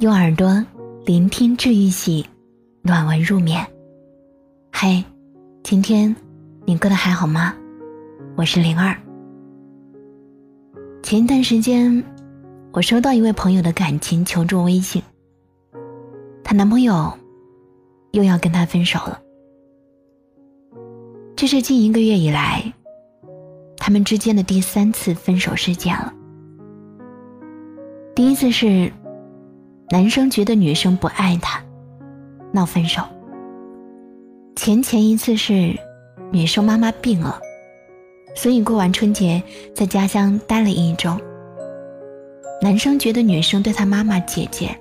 用耳朵聆听治愈系，暖文入眠。嘿，今天你过得还好吗？我是灵儿。前一段时间，我收到一位朋友的感情求助微信，她男朋友又要跟她分手了。这是近一个月以来，他们之间的第三次分手事件了。第一次是。男生觉得女生不爱他，闹分手。前前一次是女生妈妈病了，所以过完春节在家乡待了一周。男生觉得女生对他妈妈、姐姐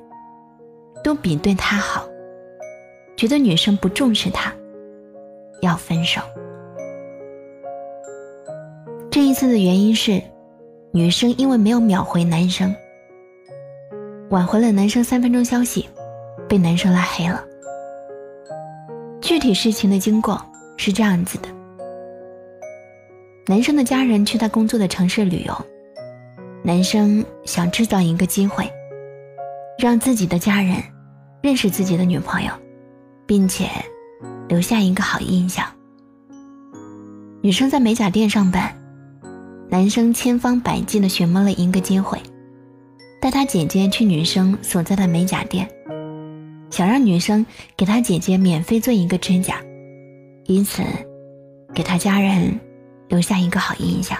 都比对他好，觉得女生不重视他，要分手。这一次的原因是，女生因为没有秒回男生。挽回了男生三分钟消息，被男生拉黑了。具体事情的经过是这样子的：男生的家人去他工作的城市旅游，男生想制造一个机会，让自己的家人认识自己的女朋友，并且留下一个好印象。女生在美甲店上班，男生千方百计的寻摸了一个机会。带他姐姐去女生所在的美甲店，想让女生给他姐姐免费做一个指甲，以此给他家人留下一个好印象。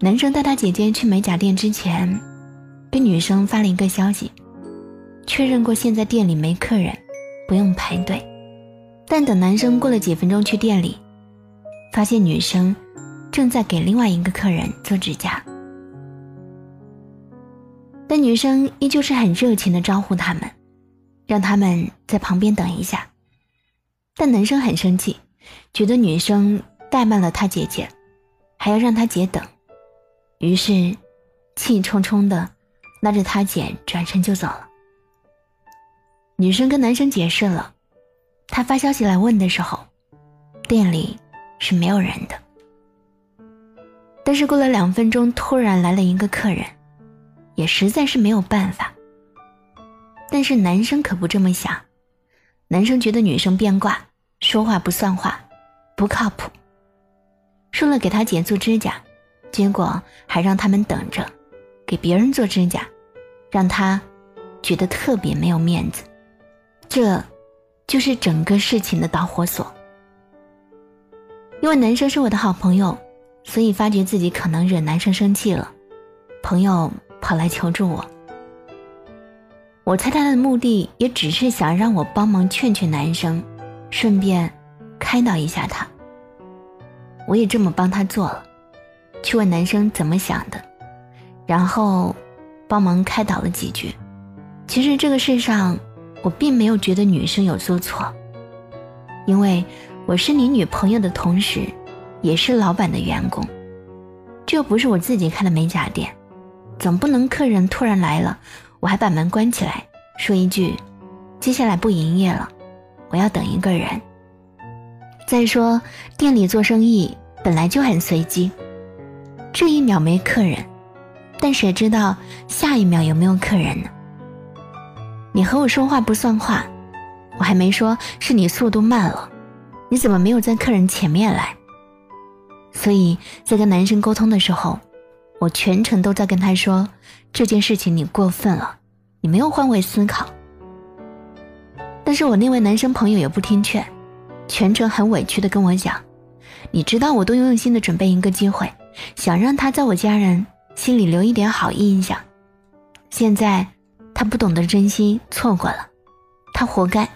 男生带他姐姐去美甲店之前，跟女生发了一个消息，确认过现在店里没客人，不用排队。但等男生过了几分钟去店里，发现女生正在给另外一个客人做指甲。但女生依旧是很热情的招呼他们，让他们在旁边等一下。但男生很生气，觉得女生怠慢了他姐姐，还要让他姐等，于是气冲冲的拉着他姐转身就走了。女生跟男生解释了，他发消息来问的时候，店里是没有人的。但是过了两分钟，突然来了一个客人。也实在是没有办法。但是男生可不这么想，男生觉得女生变卦，说话不算话，不靠谱。说了给他姐做指甲，结果还让他们等着，给别人做指甲，让他觉得特别没有面子。这，就是整个事情的导火索。因为男生是我的好朋友，所以发觉自己可能惹男生生气了，朋友。跑来求助我，我猜他的目的也只是想让我帮忙劝劝男生，顺便开导一下他。我也这么帮他做了，去问男生怎么想的，然后帮忙开导了几句。其实这个世上，我并没有觉得女生有做错，因为我是你女朋友的同时，也是老板的员工，这不是我自己开的美甲店。总不能客人突然来了，我还把门关起来，说一句：“接下来不营业了，我要等一个人。”再说店里做生意本来就很随机，这一秒没客人，但谁知道下一秒有没有客人呢？你和我说话不算话，我还没说是你速度慢了，你怎么没有在客人前面来？所以在跟男生沟通的时候。我全程都在跟他说这件事情，你过分了，你没有换位思考。但是我那位男生朋友也不听劝，全程很委屈的跟我讲：“你知道我多用心的准备一个机会，想让他在我家人心里留一点好印象，现在他不懂得珍惜，错过了，他活该。”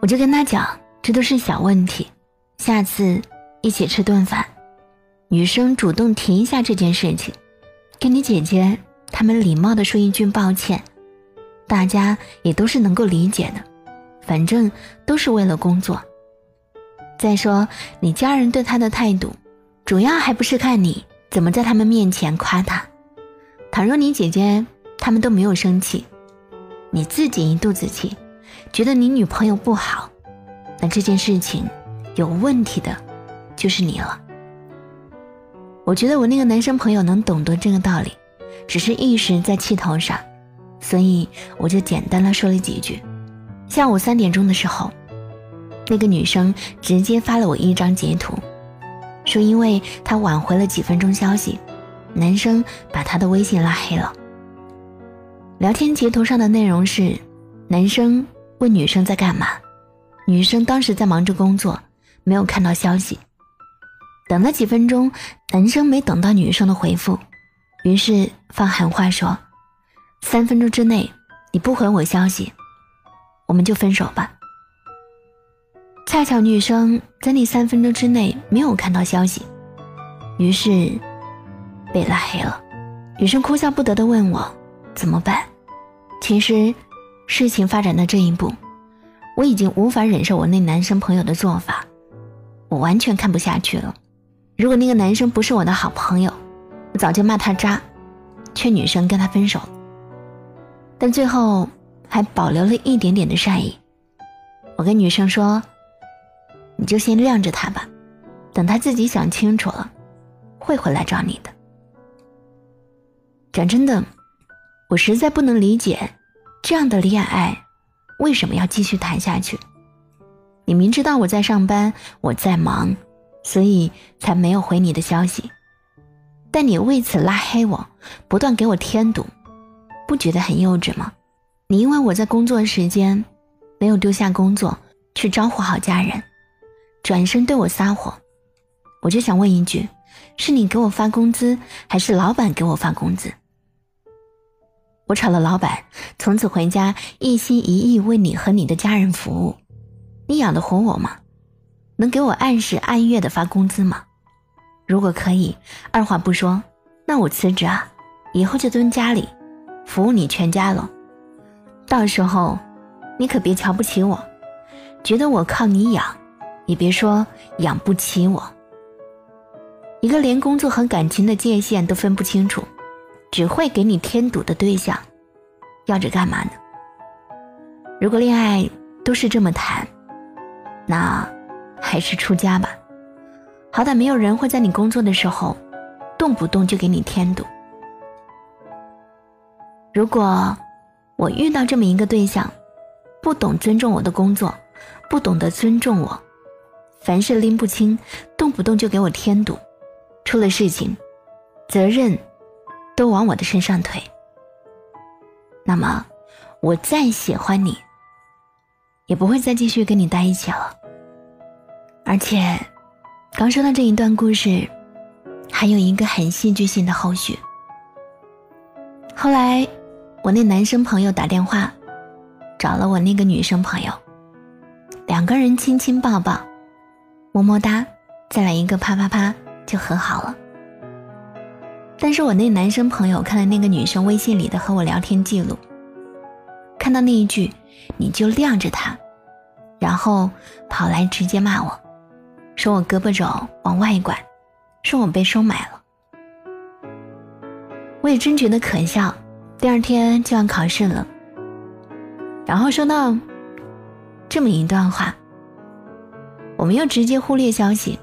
我就跟他讲，这都是小问题，下次一起吃顿饭。女生主动提一下这件事情，跟你姐姐他们礼貌的说一句抱歉，大家也都是能够理解的，反正都是为了工作。再说你家人对他的态度，主要还不是看你怎么在他们面前夸他。倘若你姐姐他们都没有生气，你自己一肚子气，觉得你女朋友不好，那这件事情有问题的。就是你了。我觉得我那个男生朋友能懂得这个道理，只是一时在气头上，所以我就简单的说了几句。下午三点钟的时候，那个女生直接发了我一张截图，说因为她晚回了几分钟消息，男生把她的微信拉黑了。聊天截图上的内容是，男生问女生在干嘛，女生当时在忙着工作，没有看到消息。等了几分钟，男生没等到女生的回复，于是放狠话说：“三分钟之内你不回我消息，我们就分手吧。”恰巧女生在那三分钟之内没有看到消息，于是被拉黑了。女生哭笑不得的问我怎么办。其实，事情发展到这一步，我已经无法忍受我那男生朋友的做法，我完全看不下去了。如果那个男生不是我的好朋友，我早就骂他渣，劝女生跟他分手。但最后还保留了一点点的善意，我跟女生说：“你就先晾着他吧，等他自己想清楚了，会回来找你的。”讲真的。我实在不能理解，这样的恋爱为什么要继续谈下去？你明知道我在上班，我在忙，所以才没有回你的消息，但你为此拉黑我，不断给我添堵，不觉得很幼稚吗？你因为我在工作时间没有丢下工作去招呼好家人，转身对我撒谎，我就想问一句：是你给我发工资，还是老板给我发工资？我炒了老板，从此回家一心一意为你和你的家人服务。你养得活我吗？能给我按时按月的发工资吗？如果可以，二话不说，那我辞职啊，以后就蹲家里，服务你全家了。到时候，你可别瞧不起我，觉得我靠你养，也别说养不起我。一个连工作和感情的界限都分不清楚。只会给你添堵的对象，要着干嘛呢？如果恋爱都是这么谈，那还是出家吧。好歹没有人会在你工作的时候，动不动就给你添堵。如果我遇到这么一个对象，不懂尊重我的工作，不懂得尊重我，凡事拎不清，动不动就给我添堵，出了事情，责任。都往我的身上推，那么我再喜欢你，也不会再继续跟你在一起了。而且，刚说到这一段故事，还有一个很戏剧性的后续。后来，我那男生朋友打电话找了我那个女生朋友，两个人亲亲抱抱，么么哒，再来一个啪啪啪，就和好了。但是我那男生朋友看了那个女生微信里的和我聊天记录，看到那一句“你就晾着他”，然后跑来直接骂我，说我胳膊肘往外拐，说我被收买了。我也真觉得可笑。第二天就要考试了，然后收到这么一段话，我们又直接忽略消息，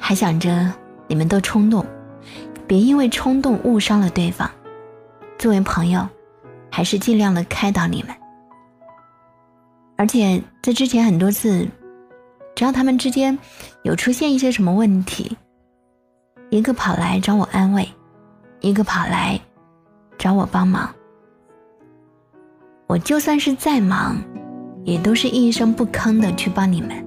还想着你们都冲动。别因为冲动误伤了对方。作为朋友，还是尽量的开导你们。而且在之前很多次，只要他们之间有出现一些什么问题，一个跑来找我安慰，一个跑来找我帮忙。我就算是再忙，也都是一声不吭的去帮你们。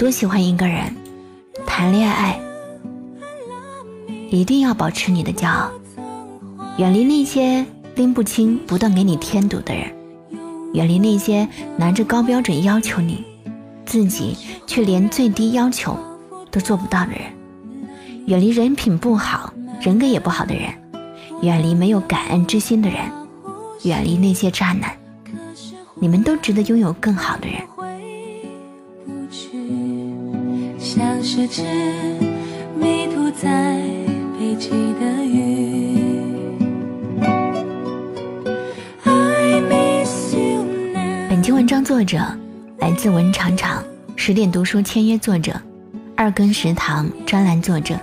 多喜欢一个人，谈恋爱。一定要保持你的骄傲，远离那些拎不清、不断给你添堵的人，远离那些拿着高标准要求你，自己却连最低要求都做不到的人，远离人品不好、人格也不好的人，远离没有感恩之心的人，远离那些渣男，你们都值得拥有更好的人。像是只迷途在北极的鱼。本期文章作者来自文长长，十点读书签约作者，二更食堂专栏作者，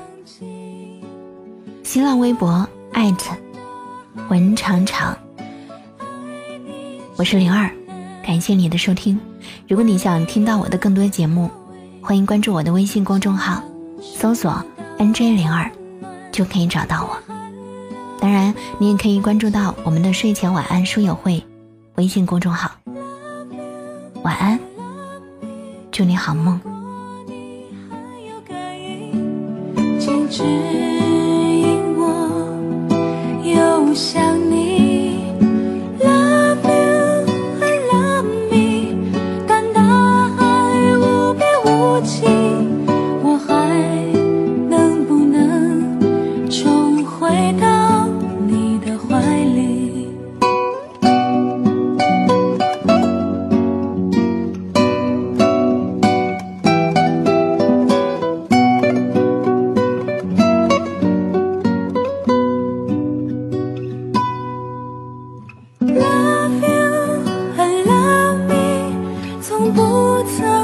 新浪微博艾特文长长。我是灵儿，感谢你的收听。如果你想听到我的更多节目，欢迎关注我的微信公众号，搜索 “nj 零二”，就可以找到我。当然，你也可以关注到我们的睡前晚安书友会微信公众号。晚安，祝你好梦。不曾